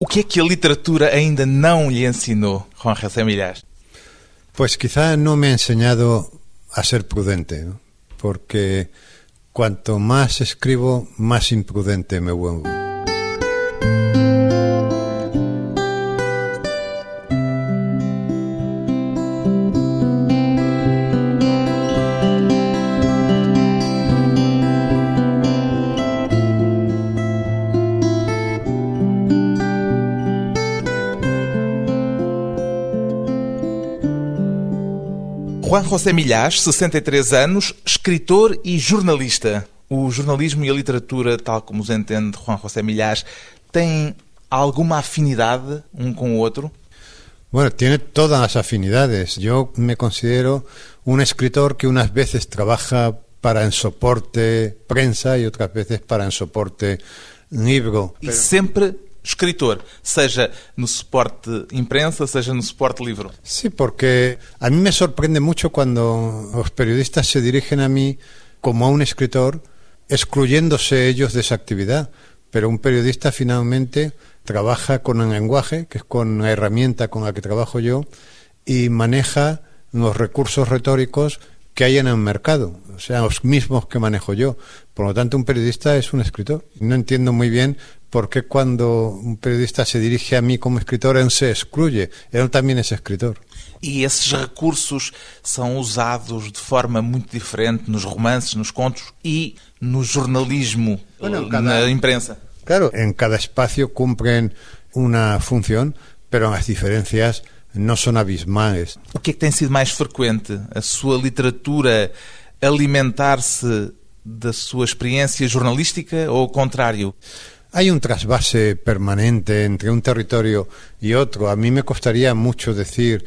O que é que a literatura ainda não lhe ensinou, Juan José Millás? Pues quizá no me ha enseñado a ser prudente, porque cuanto más escribo, más imprudente me vuelvo. Juan José Milhás, 63 anos, escritor e jornalista. O jornalismo e a literatura, tal como os entende Juan José Milhás, têm alguma afinidade um com o outro? Bueno, tiene todas las afinidades. Yo me considero un escritor que unas veces trabaja para en soporte prensa y otras veces para en soporte libro. E sempre escritor, seja no suporte imprensa, seja no suporte livro. Sí, porque a mí me sorprende mucho cuando los periodistas se dirigen a mí como a un escritor, excluyéndose ellos de esa actividad. Pero un periodista finalmente trabaja con el lenguaje, que es con la herramienta con la que trabajo yo, y maneja los recursos retóricos que hay en el mercado, o sea, los mismos que manejo yo. Por lo tanto, un periodista es un escritor. No entiendo muy bien por qué cuando un periodista se dirige a mí como escritor, él se excluye. Él también es escritor. E esses recursos são usados de forma muito diferente nos romances, nos contos e no jornalismo, Bueno, eh, cada- na imprensa. Claro, en cada espacio cumplen una función, pero las diferencias no son abismales. O que é que tem sido mais frequente? A sua literatura alimentar-se da sua experiência jornalística ou o contrário? Hay un trasvase permanente entre un territorio y otro. A mí me costaría mucho decir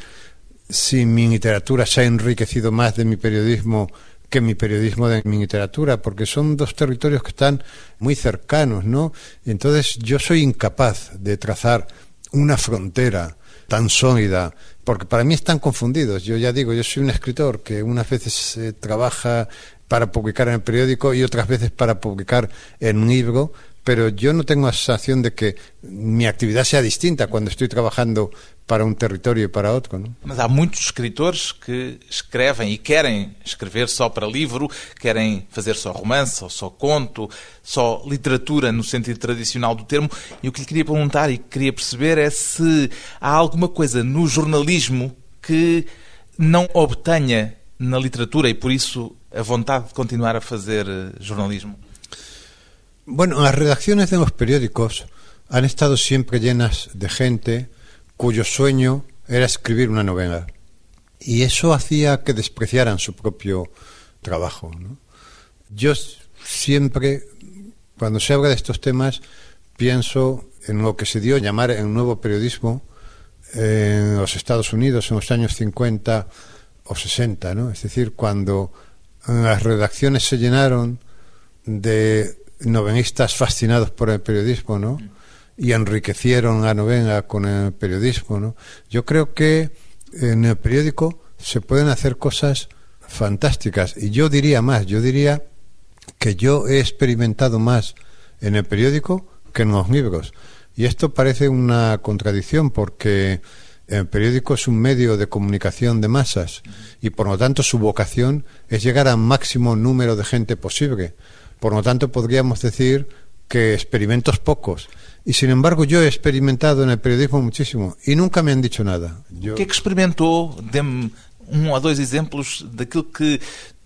si mi literatura se ha enriquecido más de mi periodismo que mi periodismo de mi literatura, porque son dos territorios que están muy cercanos, ¿no? Entonces yo soy incapaz de trazar una frontera tan sólida, porque para mí están confundidos. Yo ya digo, yo soy un escritor que unas veces eh, trabaja para publicar en el periódico y otras veces para publicar en un libro, pero yo no tengo la sensación de que mi actividad sea distinta cuando estoy trabajando para un territorio y para otro, ¿no? Mas há muitos escritores que escrevem e querem escrever só para livro, querem fazer só romance, ou só conto, só literatura no sentido tradicional do termo. E o que lhe queria perguntar e que queria perceber é se há alguma coisa no jornalismo que não obtenha na literatura e por isso a vontade de continuar a fazer eh, jornalismo. Bueno, las redacciones de los periódicos han estado siempre llenas de gente cuyo sueño era escribir una novela. Y eso hacía que despreciaran su propio trabajo. Yo siempre, cuando se habla de estos temas, pienso en lo que se dio a llamar el nuevo periodismo en los Estados Unidos en los años 50 o 60, ¿no? Es decir, cuando las redacciones se llenaron de novelistas fascinados por el periodismo, ¿no? Y enriquecieron la novela con el periodismo, ¿no? Yo creo que en el periódico se pueden hacer cosas fantásticas. Y yo diría más, yo diría que yo he experimentado más en el periódico que en los libros. Y esto parece una contradicción porque el periódico es un medio de comunicación de masas y por lo tanto su vocación es llegar al máximo número de gente posible. Por lo tanto podríamos decir que experimentos pocos. Y sin embargo yo he experimentado en el periodismo muchísimo y nunca me han dicho nada. Yo... O que é que experimentou? Dê-me um ou dois exemplos daquilo que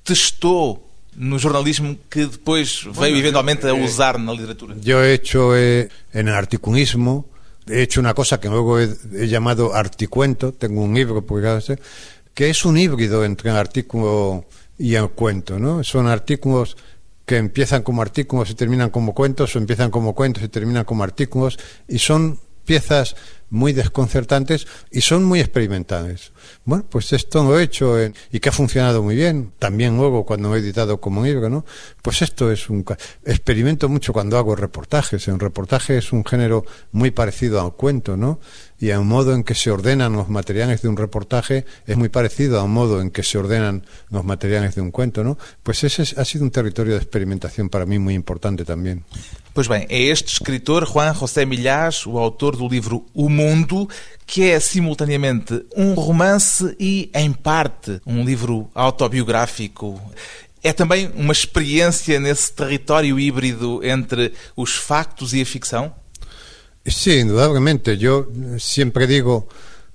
testou no jornalismo que depois veio eventualmente a usar na literatura. Yo he hecho eh, en el articulismo, he hecho una cosa que luego he, he llamado articuento, tengo un libro publicado, que es un híbrido entre el artículo y el cuento, ¿no? Son artículos que empiezan como artículos y terminan como cuentos, o empiezan como cuentos y terminan como artículos, y son piezas muy desconcertantes y son muy experimentales. Bueno, pues esto lo he hecho en- y que ha funcionado muy bien. También luego cuando he editado como libro, ¿no? Pues esto es un... Experimento mucho cuando hago reportajes. En reportaje es un género muy parecido al cuento, ¿no? Y el modo en que se ordenan los materiales de un reportaje es muy parecido al modo en que se ordenan los materiales de un cuento, ¿no? Pues ese es- ha sido un territorio de experimentación para mí muy importante también. Pois bem, é este escritor, Juan José Milhas, o autor do livro O Mundo, que é simultaneamente um romance e, em parte, um livro autobiográfico. É também uma experiência nesse território híbrido entre os factos e a ficção? Sí, indudablemente. Yo siempre digo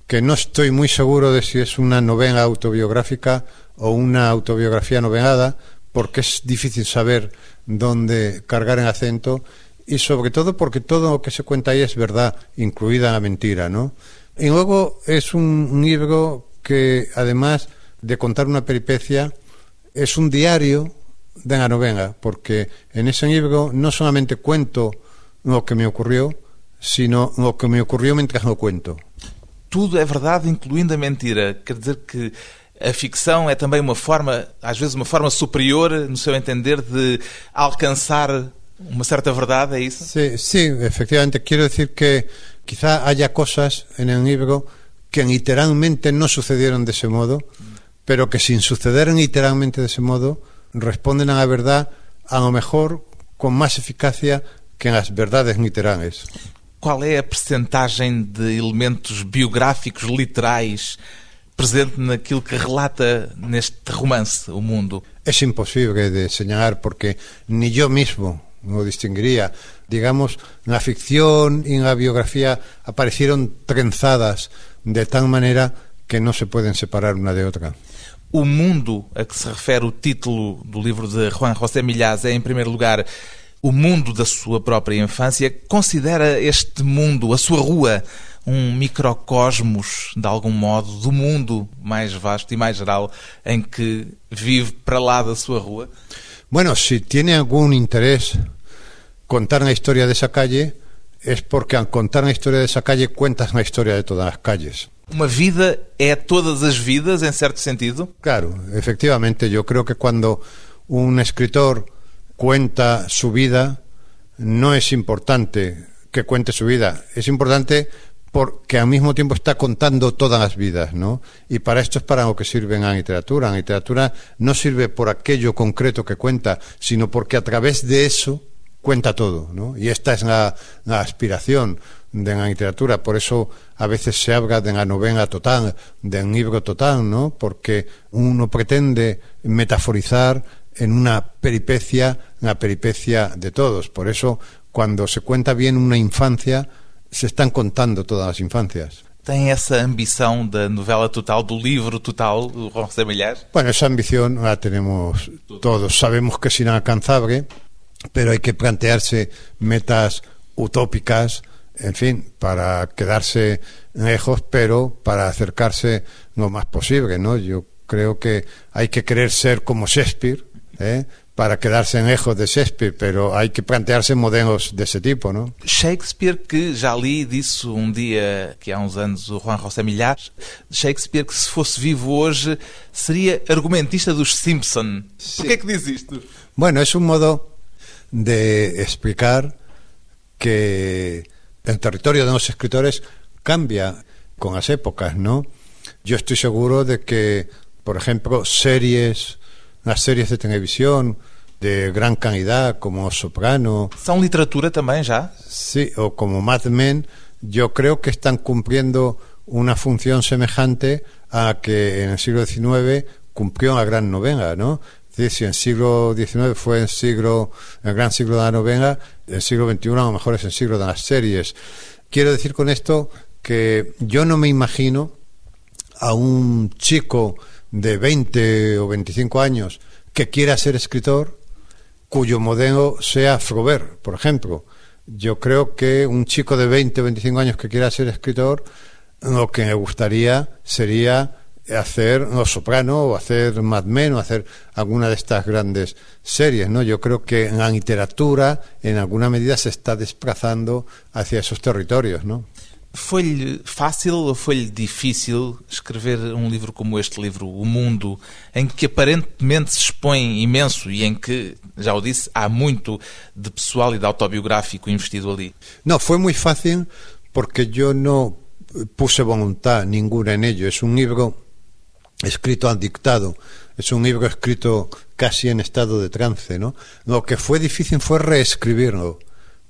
que no estoy muy seguro de si es una novela autobiográfica o una autobiografía novelada, porque es difícil saber dónde cargar el acento y sobre todo porque todo lo que se cuenta ahí es verdad, incluida la mentira, ¿no? Y luego es un, libro que, además de contar una peripecia, es un diario de la novela, porque en ese libro no solamente cuento lo que me ocurrió, sino lo que me ocurrió mientras lo cuento. Tudo é verdade, incluindo a mentira. Quer dizer que a ficção é também uma forma, às vezes uma forma superior, no seu entender, de alcançar uma certa verdade, é isso? Sí, sí, efectivamente. Quiero decir que quizá haya cosas en el libro que literalmente no sucedieron de ese modo, pero que sin suceder literalmente de ese modo responden a la verdad a lo mejor con más eficacia que en las verdades literales. Qual é a percentagem de elementos biográficos literais presente naquilo que relata neste romance, O Mundo? Es imposible de señalar porque ni yo mismo lo distinguiría. Digamos, en la ficción y en la biografía aparecieron trenzadas de tal manera que no se pueden separar una de otra. O mundo a que se refere o título do livro de Juan José Milhaz é, em primeiro lugar, o mundo da sua própria infância. Considera este mundo, a sua rua, um microcosmos, de algum modo, do mundo mais vasto e mais geral em que vive para lá da sua rua? Bueno, si tiene algún interés contar la historia de esa calle, es porque al contar la historia de esa calle cuentas la historia de todas las calles. Uma vida é todas as vidas, em certo sentido? Claro, efectivamente, yo creo que cuando un escritor cuenta su vida, no es importante que cuente su vida, es importante porque al mismo tiempo está contando todas las vidas, ¿no? Y para esto es para lo que sirve la literatura. La literatura no sirve por aquello concreto que cuenta, sino porque a través de eso cuenta todo, ¿no? Y esta es la, aspiración de la literatura. Por eso a veces se habla de la novela total, del libro total, ¿no? Porque uno pretende metaforizar en una peripecia la peripecia de todos. Por eso, cuando se cuenta bien una infancia, se están contando todas las infancias. Tem essa ambição da novela total, do livro total, do José Milhaz? Bueno, esa ambición la tenemos todos. Sabemos que es inalcanzable, pero hay que plantearse metas utópicas, en fin, para quedarse lejos, pero para acercarse lo más posible, ¿no? Yo creo que hay que querer ser como Shakespeare, ¿eh? Para quedarse en lejos de Shakespeare, pero hay que plantearse modelos de ese tipo, ¿no? Shakespeare, que já li, disse um dia, que há uns anos, o Juan José Milhaz, Shakespeare que se fosse vivo hoje seria argumentista dos Simpson. Por que é que diz isto? Bueno, es un modo de explicar que el territorio de los escritores cambia con las épocas, ¿no? Yo estoy seguro de que, por ejemplo, series, las series de televisión de gran calidad como Soprano, São literatura também já? sí, o como Mad Men, yo creo que están cumpliendo una función semejante a que en el siglo XIX cumplió la gran novela, ¿no? Es decir, si en el siglo XIX fue el siglo, el gran siglo de la novela, el siglo XXI a lo mejor es el siglo de las series. Quiero decir con esto que yo no me imagino a un chico de 20 o 25 años que quiera ser escritor cuyo modelo sea Flaubert, por ejemplo. Yo creo que un chico de 20 o 25 años que quiera ser escritor, lo que me gustaría sería hacer Los Soprano o hacer Mad Men o hacer alguna de estas grandes series, ¿no? Yo creo que la literatura en alguna medida se está desplazando hacia esos territorios, ¿no? Foi-lhe fácil ou foi-lhe difícil escrever um livro como este livro, O Mundo, em que aparentemente se expõe imenso e em que, já o disse, há muito de pessoal e de autobiográfico investido ali? No, fue muy fácil porque yo no puse voluntad ninguna en ello. Es un libro escrito al dictado, es un libro escrito casi en estado de trance. Lo que fue difícil fue reescribirlo,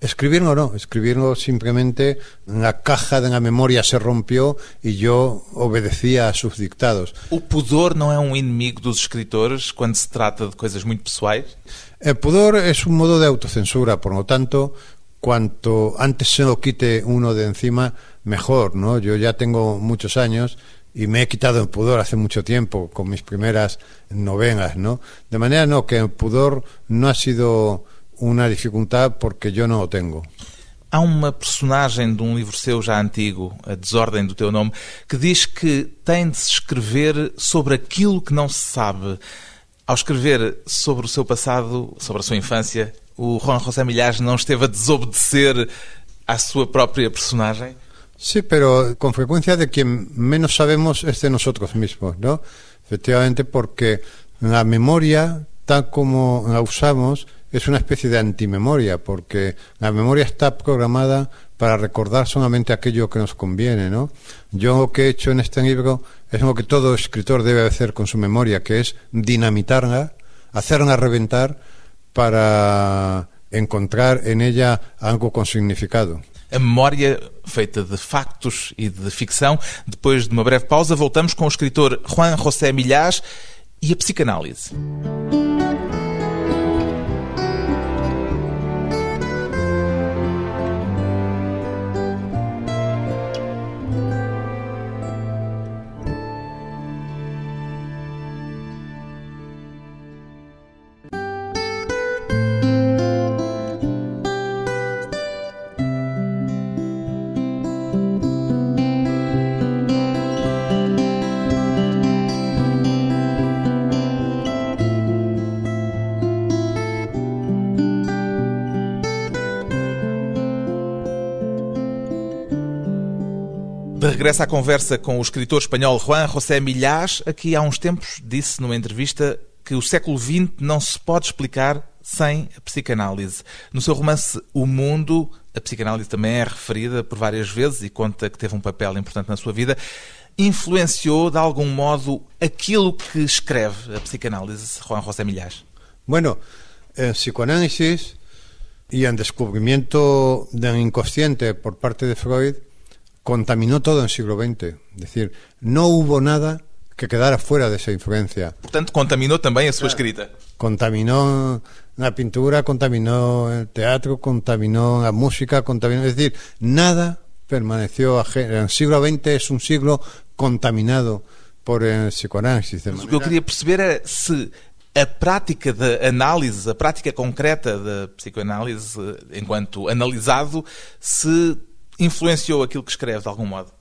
Escribirlo no, escribirlo simplemente la caja de la memoria se rompió e yo obedecía a sus dictados. O pudor não é um inimigo dos escritores quando se trata de coisas muito pessoais? El pudor es un modo de autocensura, por lo tanto, cuanto antes se lo quite uno de encima, mejor, ¿no? Yo ya tengo muchos años y me he quitado el pudor hace mucho tiempo con mis primeras novenas, ¿no? De manera no que el pudor no ha sido una dificultad porque yo no lo tengo. Há uma personagem de um livro seu já antigo, A Desordem do Teu Nome, que diz que tem de se escrever sobre aquilo que não se sabe. Ao escrever sobre o seu passado, sobre a sua infância, o Juan José Milhares não esteve a desobedecer à sua própria personagem? Sí, pero con frecuencia de quien menos sabemos es de nosotros mismos, ¿no? Efectivamente, porque la memoria, tal como la usamos, es una especie de antimemoria, porque la memoria está programada para recordar solamente aquello que nos conviene, ¿no? Yo lo que he hecho en este libro es lo que todo escritor debe hacer con su memoria, que es dinamitarla, hacerla reventar para encontrar en ella algo con significado. A memória feita de factos e de ficção. Depois de uma breve pausa, voltamos com o escritor Juan José Milhás e a psicanálise. De regresso à conversa com o escritor espanhol Juan José Millás, aqui há uns tempos disse numa entrevista que o século XX não se pode explicar sem a psicanálise. No seu romance O Mundo, a psicanálise também é referida por várias vezes e conta que teve um papel importante na sua vida. Influenciou, de algum modo, aquilo que escreve a psicanálise, Juan José Millás? Bueno, en psicoanálisis y en descubrimiento del inconsciente por parte de Freud, contaminó todo en el siglo XX. Es decir, no hubo nada que quedara fuera de esa influencia. Portanto, contaminou também a sua escrita. Contaminó la pintura, contaminó el teatro, contaminó la música, contaminó. Es decir, nada permaneció ajeno. El siglo XX es un siglo contaminado por el psicoanálisis. De Mas o que eu queria perceber era se a prática de análise, a prática concreta da psicoanálise, enquanto analisado, se influenciou aquilo que escreve de algum modo.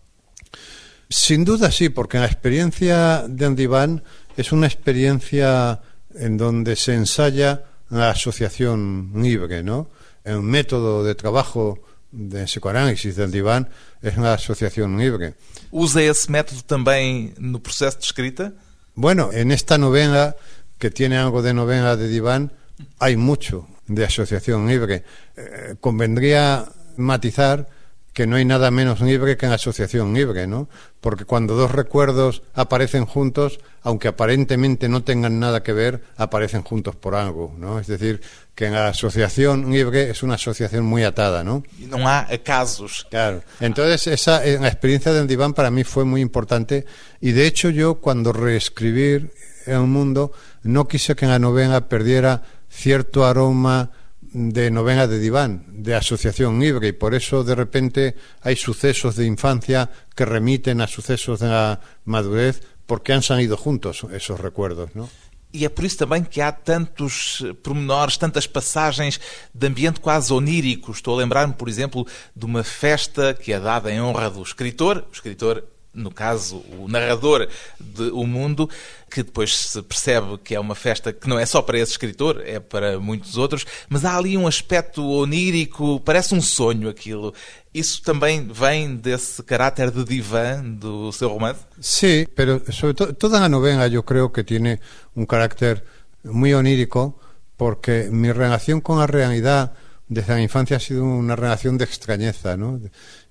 Sin duda sí, porque la experiencia de Andiván es una experiencia en donde se ensaya la asociación libre, ¿no? El método de trabajo de psicoanálisis de Andiván es una asociación libre. Usa esse método também no processo de escrita? Bueno, en esta novela, que tiene algo de novela de Diván, hay mucho de asociación libre. Eh, convendría matizar que no hay nada menos libre que en asociación libre, ¿no? Porque cuando dos recuerdos aparecen juntos, aunque aparentemente no tengan nada que ver, aparecen juntos por algo, ¿no? Es decir, que en la asociación libre es una asociación muy atada, ¿no? E não há acasos. Claro. Entonces, esa eh, la experiencia del diván para mí fue muy importante y de hecho yo cuando reescribir El Mundo no quise que en la novela perdiera cierto aroma de novena de diván, de asociación libre, y por eso de repente hay sucesos de infancia que remiten a sucesos de madurez porque han salido juntos esos recuerdos, ¿no? E é por isso também que há tantos pormenores, tantas passagens de ambiente quase onírico. Estou a lembrar-me, por exemplo, de uma festa que é dada em honra do escritor. Escritor no caso, o narrador de O Mundo, que depois se percebe que é uma festa que não é só para esse escritor, é para muitos outros, mas há ali um aspecto onírico, parece um sonho aquilo. Isso também vem desse caráter de divã do seu romance? Sí, pero sobre todo toda la novela yo creo que tiene un carácter muy onírico porque mi relación con la realidad desde la infancia ha sido una relación de extrañeza, ¿no?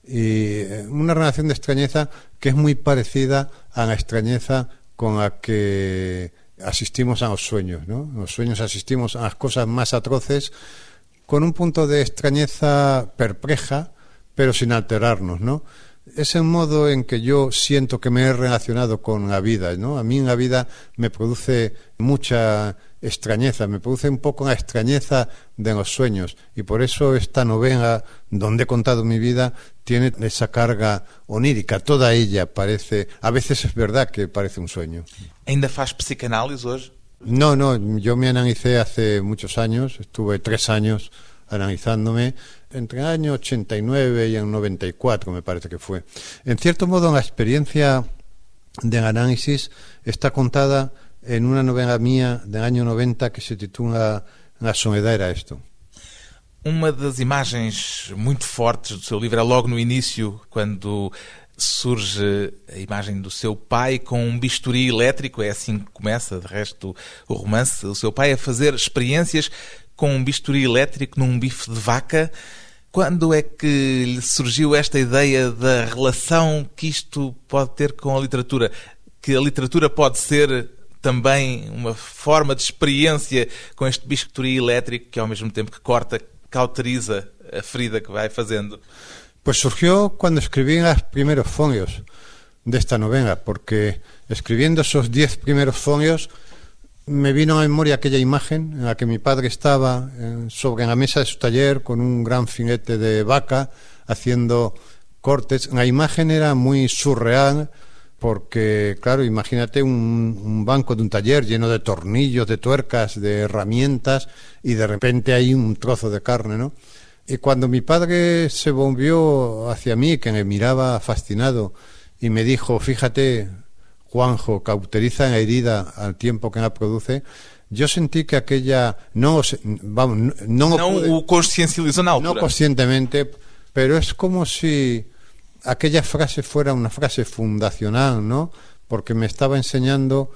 y una relación de extrañeza que es muy parecida a la extrañeza con la que asistimos a los sueños, ¿no? Los sueños asistimos a las cosas más atroces con un punto de extrañeza perpleja, pero sin alterarnos, ¿no? Es el modo en que yo siento que me he relacionado con la vida, ¿no? A mí en la vida me produce mucha extrañeza, me produce un poco la extrañeza de los sueños y por eso esta novela donde he contado mi vida tiene esa carga onírica, toda ella parece, a veces es verdad que parece un sueño. ¿Ainda faz psicanálisis hoy? No, no, yo me analicé hace muchos años, estuve tres años analizándome entre el año 89 y el 94, me parece que fue. En cierto modo, la experiencia del análisis está contada en una novela mía del año 90 que se titula La soledad era esto. Uma das imagens muito fortes do seu livro é logo no início, quando surge a imagem do seu pai com um bisturi elétrico, é assim que começa, de resto, o romance. O seu pai a fazer experiências com um bisturi elétrico num bife de vaca. Quando é que lhe surgiu esta ideia da relação que isto pode ter com a literatura? Que a literatura pode ser também uma forma de experiência com este bisturi elétrico que, ao mesmo tempo que corta, cauteriza a ferida que vai fazendo? Pues surgió cuando escribí los primeros folios de esta novela, porque escribiendo esos diez primeros folios me vino a memoria aquella imagen en la que mi padre estaba eh, sobre la mesa de su taller con un gran filete de vaca haciendo cortes. La imagen era muy surreal porque, claro, imagínate un, un, banco de un taller lleno de tornillos, de tuercas, de herramientas y de repente hay un trozo de carne, ¿no? Y cuando mi padre se volvió hacia mí, que me miraba fascinado, y me dijo, fíjate, Juanjo, cauteriza la herida al tiempo que la produce, yo sentí que aquella no vamos no no, pude, consciencializó na no conscientemente pero es como si aquella frase fuera una frase fundacional no porque me estaba enseñando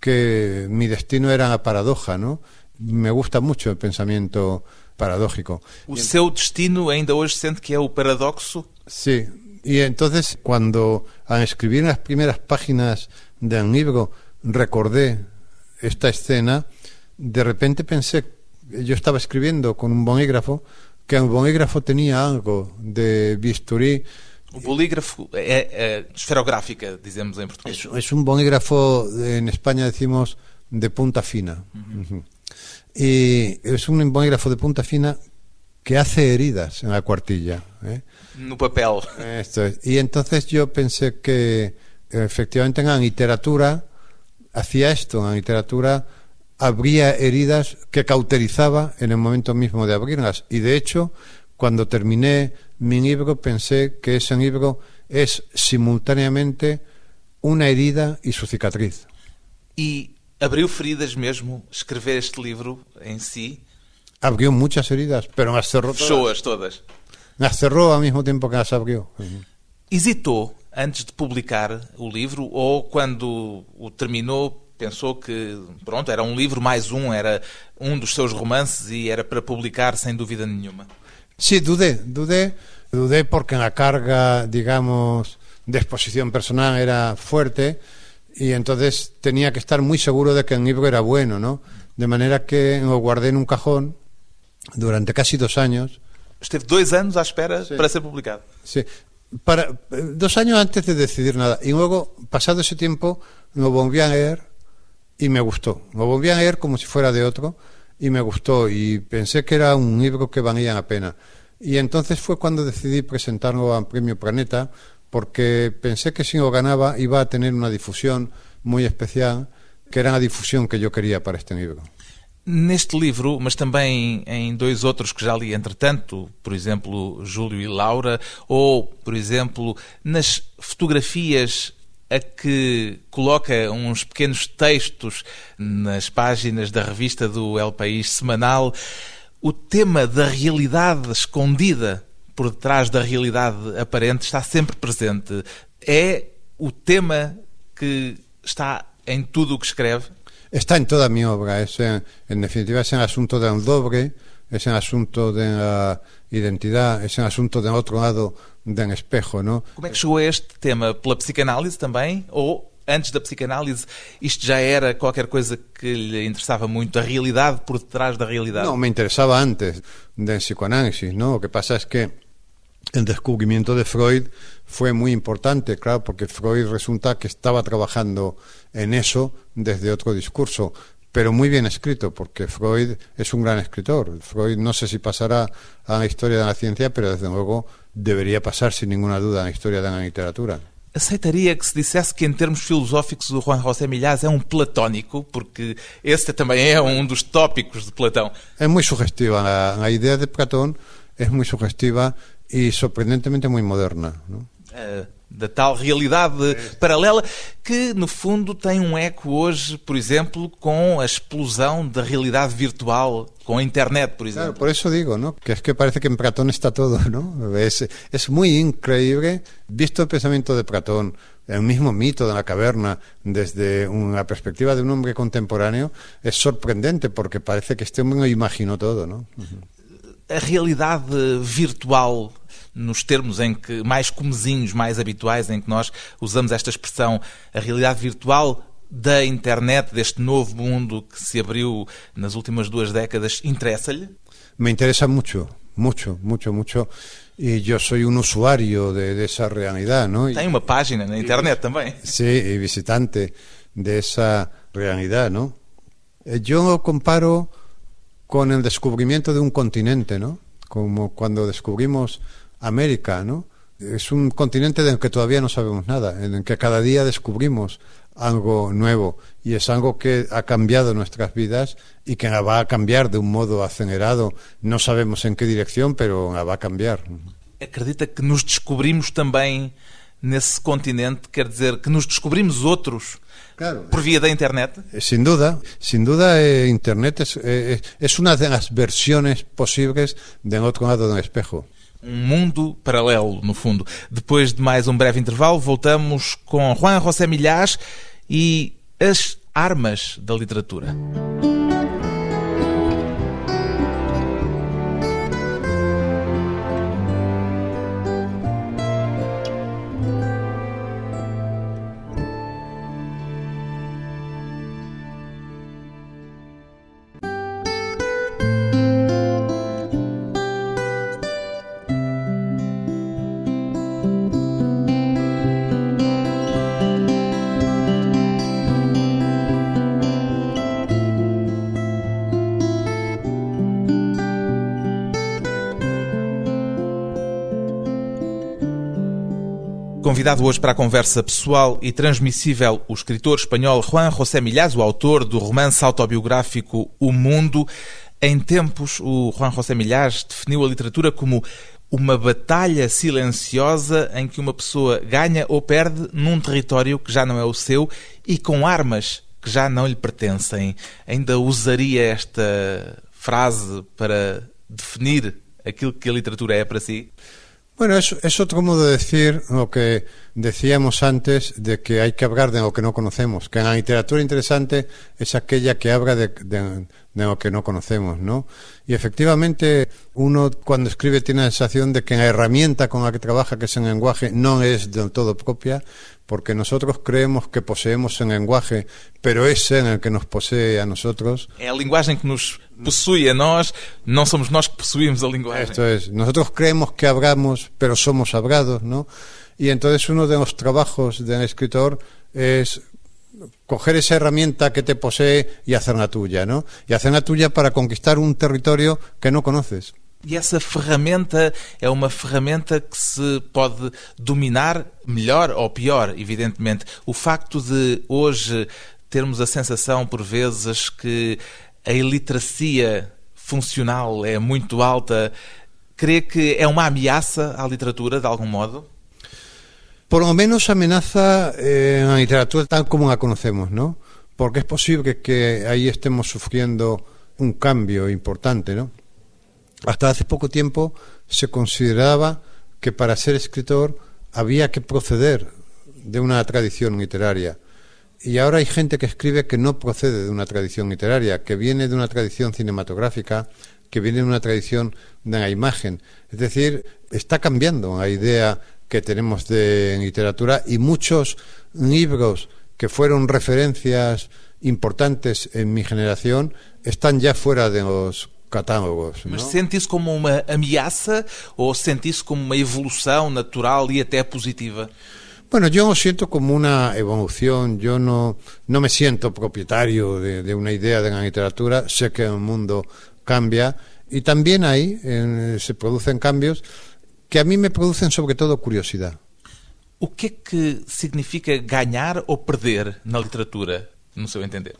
que mi destino era la paradoja no me gusta mucho el pensamiento paradójico. O seu destino ainda hoje sente que é o paradoxo? Sí, y entonces cuando al escribir las primeras páginas del libro recordé esta escena, de repente pensé, yo estaba escribiendo con un bolígrafo, que el bolígrafo tenía algo de bisturí. O bolígrafo é, é esferográfica, dizemos em português. Es, es, un bolígrafo, en España decimos, de punta fina. Uh -huh. Uh -huh. Y es un bolígrafo de punta fina que hace heridas en la cuartilla. ¿eh? No papel. Esto es. Y entonces yo pensé que efectivamente en la literatura hacía esto, en la literatura habría heridas que cauterizaba en el momento mismo de abrirlas. Y de hecho, cuando terminé mi libro, pensé que ese libro es simultáneamente una herida y su cicatriz. Y abriu feridas mesmo escrever este livro em si? Abriu muchas heridas, pero las cerró todas. Fechou-as todas. Las cerró ao mesmo tempo que las abriu. Hesitou antes de publicar o livro ou quando o terminou pensou que pronto era um livro mais um era um dos seus romances e era para publicar sem dúvida nenhuma sí dudé dudé dudé porque la carga digamos de exposición personal era fuerte y entonces tenía que estar muy seguro de que el libro era bueno no de manera que lo guardé en un cajón durante casi dos años. Esteve dois anos à espera sí. para ser publicado. Sí. Para dos años antes de decidir nada. Y luego pasado ese tiempo lo volví a leer y me gustó. Lo volví a leer como si fuera de otro y me gustó y pensé que era un libro que valía la pena. Y entonces fue cuando decidí presentarlo al Premio Planeta porque pensé que si lo ganaba iba a tener una difusión muy especial que era la difusión que yo quería para este libro. Neste livro, mas também em dois outros que já li entretanto, por exemplo, Júlio e Laura, ou, por exemplo, nas fotografias a que coloca uns pequenos textos nas páginas da revista do El País semanal, o tema da realidade escondida por detrás da realidade aparente está sempre presente. É o tema que está em tudo o que escreve? está en toda mi obra. Es, en, en definitiva, es el asunto del doble, es el asunto de la identidad, es el asunto del outro lado del espejo, ¿no? Como é que chegou a este tema? Pela psicanálise também? Ou antes da psicanálise, isto já era qualquer coisa que lhe interessava muito, a realidade por detrás da realidade? No, me interesaba antes del psicoanálisis, ¿no? Lo que pasa es que el descubrimiento de Freud fue muy importante, claro, porque Freud resulta que estaba trabajando en eso desde otro discurso, pero muy bien escrito, porque Freud es un gran escritor. Freud no sé si pasará a la historia de la ciencia, pero desde luego debería pasar sin ninguna duda en la historia de la literatura. Aceitaria que se dissesse que, em termos filosóficos, o Juan José Millás é um platónico, porque esse também é um dos tópicos de Platão. Es muy sugestiva, la, la idea de Platón es muy sugestiva y sorprendentemente muy moderna. ¿no? Eh, da tal realidade paralela que, no fundo, tem um eco hoje, por exemplo, com a explosão da realidade virtual, com a internet, por exemplo. Claro, por eso digo, ¿no? Que es que parece que en Platón está todo, ¿no? Es, es muy increíble, visto el pensamiento de Platón, el mismo mito de la caverna, desde una perspectiva de un hombre contemporáneo, es sorprendente porque parece que este hombre lo imaginó todo, ¿no? A realidade virtual nos termos em que mais comezinhos, mais habituais, em que nós usamos esta expressão, a realidade virtual da internet, deste novo mundo que se abriu nas últimas duas décadas, interessa-lhe? Me interesa mucho, mucho, mucho, mucho. Y yo soy un usuario de, de esa realidad, Tem uma página na internet também. Sí, y visitante de esa realidad, ¿no? Eh, Yo comparo con el descubrimiento de un continente, ¿no? Como cuando descubrimos América, ¿no? Es un continente del que todavía no sabemos nada, en el que cada día descubrimos algo nuevo y es algo que ha cambiado nuestras vidas y que la va a cambiar de un modo acelerado. No sabemos en qué dirección, pero la va a cambiar. Acredita que nos descobrimos também nesse continente, quer dizer, que nos descobrimos outros Claro. por via da internet? Eh, Sin duda, sin duda, eh, Internet es, eh, es una de las versiones posibles del otro lado del espejo. Um mundo paralelo, no fundo. Depois de mais um breve intervalo, voltamos com Juan José Milhás e as armas da literatura. Convidado hoje para a conversa pessoal e transmissível, o escritor espanhol Juan José Milhás, o autor do romance autobiográfico O Mundo. Em tempos, o Juan José Milhás definiu a literatura como uma batalha silenciosa em que uma pessoa ganha ou perde num território que já não é o seu e com armas que já não lhe pertencem. Ainda usaria esta frase para definir aquilo que a literatura é para si? Bueno, es, es otro modo de decir lo que decíamos antes de que hay que hablar de lo que no conocemos, que la literatura interesante es aquella que habla de, de- de lo que no conocemos, ¿no? Y efectivamente uno cuando escribe tiene la sensación de que la herramienta con la que trabaja, que es el lenguaje, no es del todo propia, porque nosotros creemos que poseemos el lenguaje, pero es en el que nos posee a nosotros. É a linguagem que nos possui a nós, não somos nós que possuímos a linguagem. Esto es, nosotros creemos que hablamos, pero somos hablados, ¿no? Y entonces uno de los trabajos del escritor es coger esa herramienta que te posee y hacerla tuya, ¿no? Y hacerla tuya para conquistar un territorio que no conoces. E essa ferramenta é uma ferramenta que se pode dominar melhor ou pior, evidentemente. O facto de hoje termos a sensação, por vezes, que a iliteracia funcional é muito alta, crê que é uma ameaça à literatura, de algum modo? Por lo menos amenaza eh, la literatura tal como la conocemos, ¿no? Porque es posible que ahí estemos sufriendo un cambio importante, ¿no? Hasta hace poco tiempo se consideraba que para ser escritor había que proceder de una tradición literaria. Y ahora hay gente que escribe que no procede de una tradición literaria, que viene de una tradición cinematográfica, que viene de una tradición de la imagen. Es decir, está cambiando la idea que tenemos de literatura y muchos libros que fueron referencias importantes en mi generación están ya fuera de los catálogos. Mas sente isso como uma ameaça ou sente isso como uma evolução natural e até positiva? Bueno, yo siento como una evolución, yo no, no me siento propietario de, de una idea de la literatura, sé que el mundo cambia y también ahí eh, se producen cambios que a mí me producen sobre todo curiosidad. O que é que significa ganhar ou perder na literatura, no seu entender?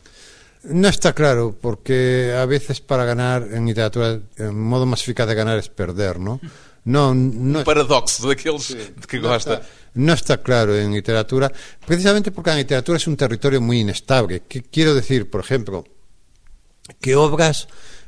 No está claro, porque a veces para ganar en literatura el modo más eficaz de ganar es perder, ¿no? No, no, Um paradoxo daqueles de que no gosta. está, no está claro en literatura, precisamente porque la literatura es un territorio muy inestable. ¿Qué quiero decir, por ejemplo? Que obras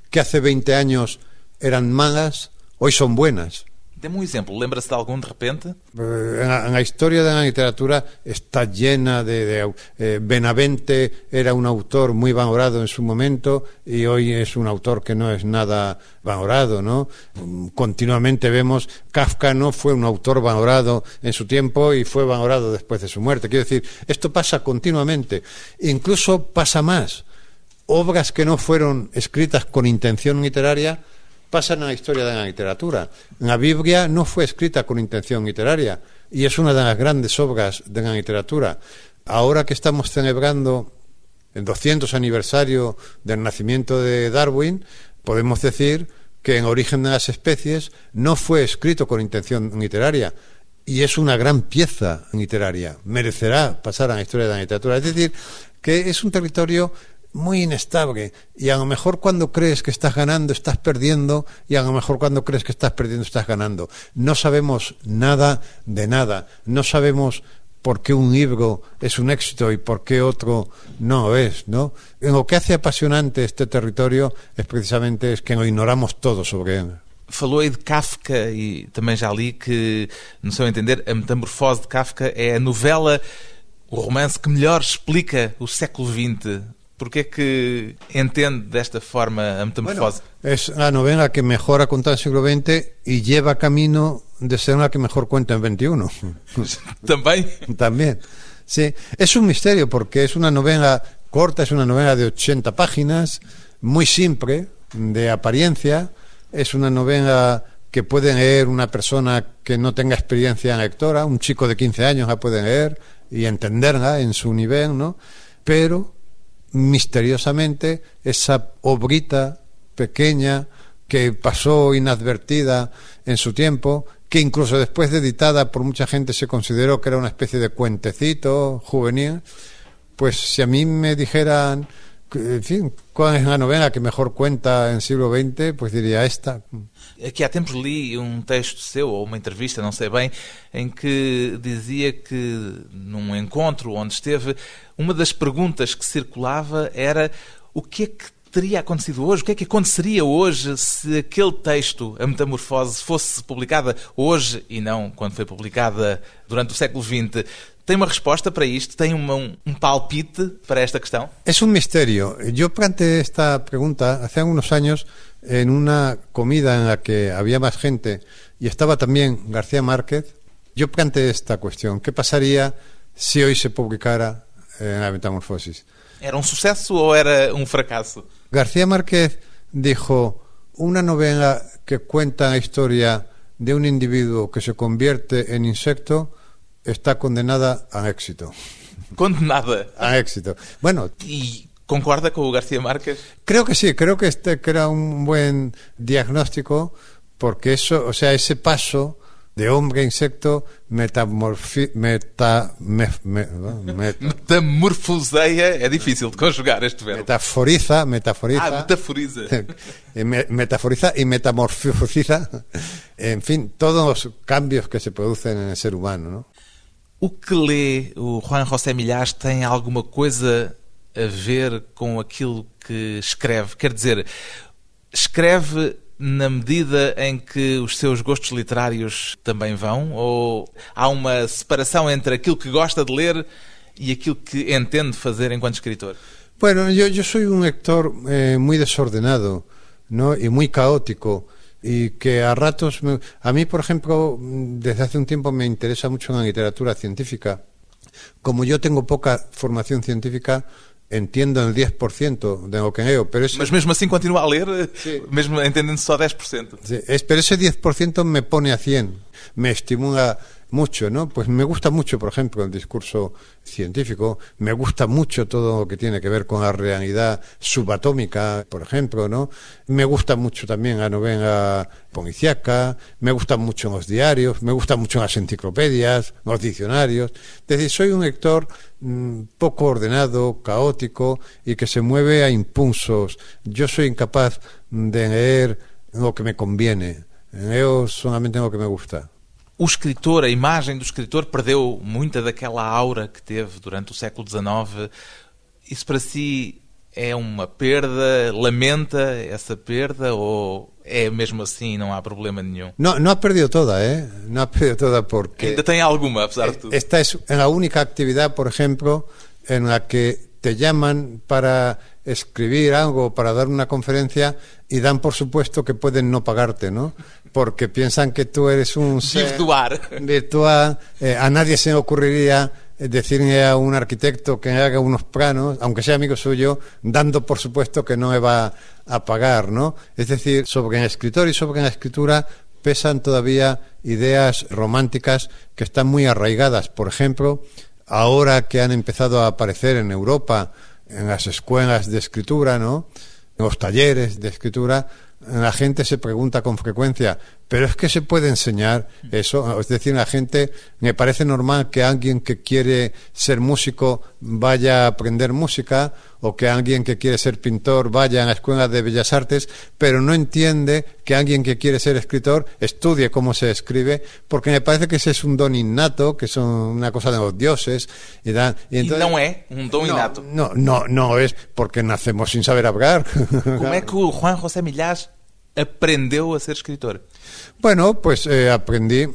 que hace 20 años eran malas, hoy son buenas. Dê-me um exemplo. Lembra-se de algum de repente? Eh, la historia de la literatura está llena de... de, eh, Benavente era un autor muy valorado en su momento y hoy es un autor que no es nada valorado, ¿no? Mm, Continuamente vemos Kafka no fue un autor valorado en su tiempo y fue valorado después de su muerte. Quiero decir, esto pasa continuamente. Incluso pasa más. Obras que no fueron escritas con intención literaria pasan a la historia de la literatura. La Biblia no fue escrita con intención literaria y es una de las grandes obras de la literatura. Ahora que estamos celebrando el 200 aniversario del nacimiento de Darwin, podemos decir que en Origen de las especies no fue escrito con intención literaria y es una gran pieza literaria. Merecerá pasar a la historia de la literatura. Es decir, que es un territorio muy inestable y a lo mejor cuando crees que estás ganando estás perdiendo y a lo mejor cuando crees que estás perdiendo estás ganando. No sabemos nada de nada, no sabemos por qué un libro es un éxito y por qué otro no es, ¿no? En lo que hace apasionante este territorio es precisamente es que lo ignoramos todo sobre él. Falou aí de Kafka e também já li que, no seu entender, a Metamorfose de Kafka é a novela, o romance que melhor explica o século XX. Porquê que entende desta forma a Metamorfose? Es la novela que mejor ha contado el siglo XX y lleva camino de ser la que mejor cuenta en XXI. Também? También. Sí, es un misterio porque es una novela corta, es una novela de 80 páginas, muy simple, de apariencia, es una novela que puede leer una persona que no tenga experiencia en lectora, un chico de 15 años la puede leer y entenderla en su nivel, ¿no? Pero misteriosamente esa obrita pequeña que pasó inadvertida en su tiempo, que incluso después de editada por mucha gente se consideró que era una especie de cuentecito juvenil, pues si a mí me dijeran, en fin, cuál es la novela que mejor cuenta en siglo XX, pues diría esta. Aqui há tempos li um texto seu, ou uma entrevista, não sei bem, em que dizia que num encontro onde esteve, uma das perguntas que circulava era o que é que teria acontecido hoje, o que é que aconteceria hoje se aquele texto, a Metamorfose, fosse publicada hoje e não quando foi publicada durante o século XX. Tem uma resposta para isto? Tem uma, um, um palpite para esta questão? Es un misterio. Yo planteé esta pregunta hace algunos años en una comida en la que había más gente y estaba también García Márquez. Yo planteé esta cuestión. ¿Qué pasaría si hoy se publicara eh, la Metamorfosis? Era um sucesso ou era um fracasso? García Márquez dijo, una novela que cuenta la historia de un individuo que se convierte en insecto está condenada al éxito. Condenada. A éxito. Bueno, concorda com o García Márquez? creo que sí, creo que este que era un buen diagnóstico porque eso, o sea, ese paso de hombre a insecto metamorfi, meta, me- me- Metamorfoseia é difícil de conjugar este verbo. metaforiza, metaforiza. Ah, metaforiza. Me- metaforiza y metamorfosiza, en fin, todos los cambios que se producen en el ser humano, ¿no? O que lê o Juan José Milhas tem alguma coisa a ver com aquilo que escreve? Quer dizer, escreve na medida em que os seus gostos literários também vão? Ou há uma separação entre aquilo que gosta de ler e aquilo que entende fazer enquanto escritor? Bueno, yo, yo soy un lector eh, muy desordenado, ¿no? Y muy caótico. Y que a ratos. me- a mí, por ejemplo, desde hace un tiempo me interesa mucho la literatura científica. Como yo tengo poca formación científica, entiendo el 10% de lo que leo, pero ese, Mas mesmo assim continua a ler, Sim. mesmo entendendo só 10%. Sí, es- pero ese 10% me pone a 100, me estimula mucho, ¿no? Pues me gusta mucho, por ejemplo, el discurso científico, me gusta mucho todo lo que tiene que ver con la realidad subatómica, por ejemplo, ¿no? Me gusta mucho también la novela policíaca, me gustan mucho los diarios, me gustan mucho las enciclopedias, los diccionarios. Es decir, soy un lector mm, poco ordenado, caótico y que se mueve a impulsos. Yo soy incapaz de leer lo que me conviene. Leo solamente lo que me gusta. O escritor, a imagem do escritor, perdeu muita daquela aura que teve durante o século XIX. Isso para si é uma perda? Lamenta essa perda? Ou é mesmo assim não há problema nenhum? No, no ha perdido toda, ¿eh? No ha perdido toda porque... Ainda tem alguma, apesar de tudo. Esta es la única actividad, por ejemplo, en la que te llaman para escribir algo, para dar una conferencia y dan por supuesto que pueden no pagarte, ¿no? Porque piensan que tú eres un ser ar. virtual. eh, a nadie se le ocurriría eh, decirle a un arquitecto que haga unos planos, aunque sea amigo suyo, dando por supuesto que no me va a pagar, ¿no? Es decir, sobre el escritor y sobre la escritura pesan todavía ideas románticas que están muy arraigadas. Por ejemplo, ahora que han empezado a aparecer en Europa, en las escuelas de escritura, ¿no? En los talleres de escritura, la gente se pregunta con frecuencia, pero es que se puede enseñar eso. Es decir, la gente, me parece normal que alguien que quiere ser músico vaya a aprender música o que alguien que quiere ser pintor vaya a la escuela de bellas artes, pero no entiende que alguien que quiere ser escritor estudie cómo se escribe, porque me parece que ese es un don innato, que es una cosa de los dioses. Y, da- y E entonces- não é um dom no. No, no, no es porque nacemos sin saber hablar. Como é que Juan José Milhas aprendeu a ser escritor? Bueno, pues eh, aprendí.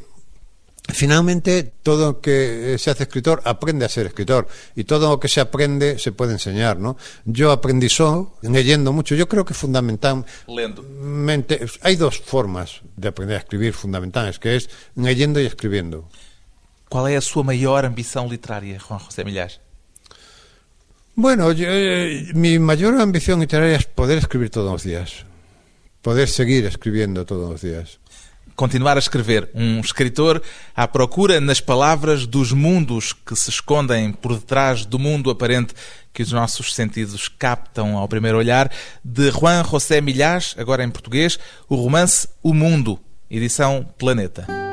Finalmente, todo lo que eh, se hace escritor aprende a ser escritor y todo lo que se aprende se puede enseñar, ¿no? Yo aprendí solo, leyendo mucho. Yo creo que fundamentalmente hay dos formas de aprender a escribir fundamentales, que es leyendo y escribiendo. Qual é a sua maior ambição literária, Juan José Milhas? Bueno, yo, eh, mi mayor ambición literaria es poder escribir todos los días, poder seguir escribiendo todos los días. Continuar a escrever. Um escritor à procura nas palavras dos mundos que se escondem por detrás do mundo aparente que os nossos sentidos captam ao primeiro olhar. De Juan José Milhas, agora em português, o romance O Mundo, edição Planeta.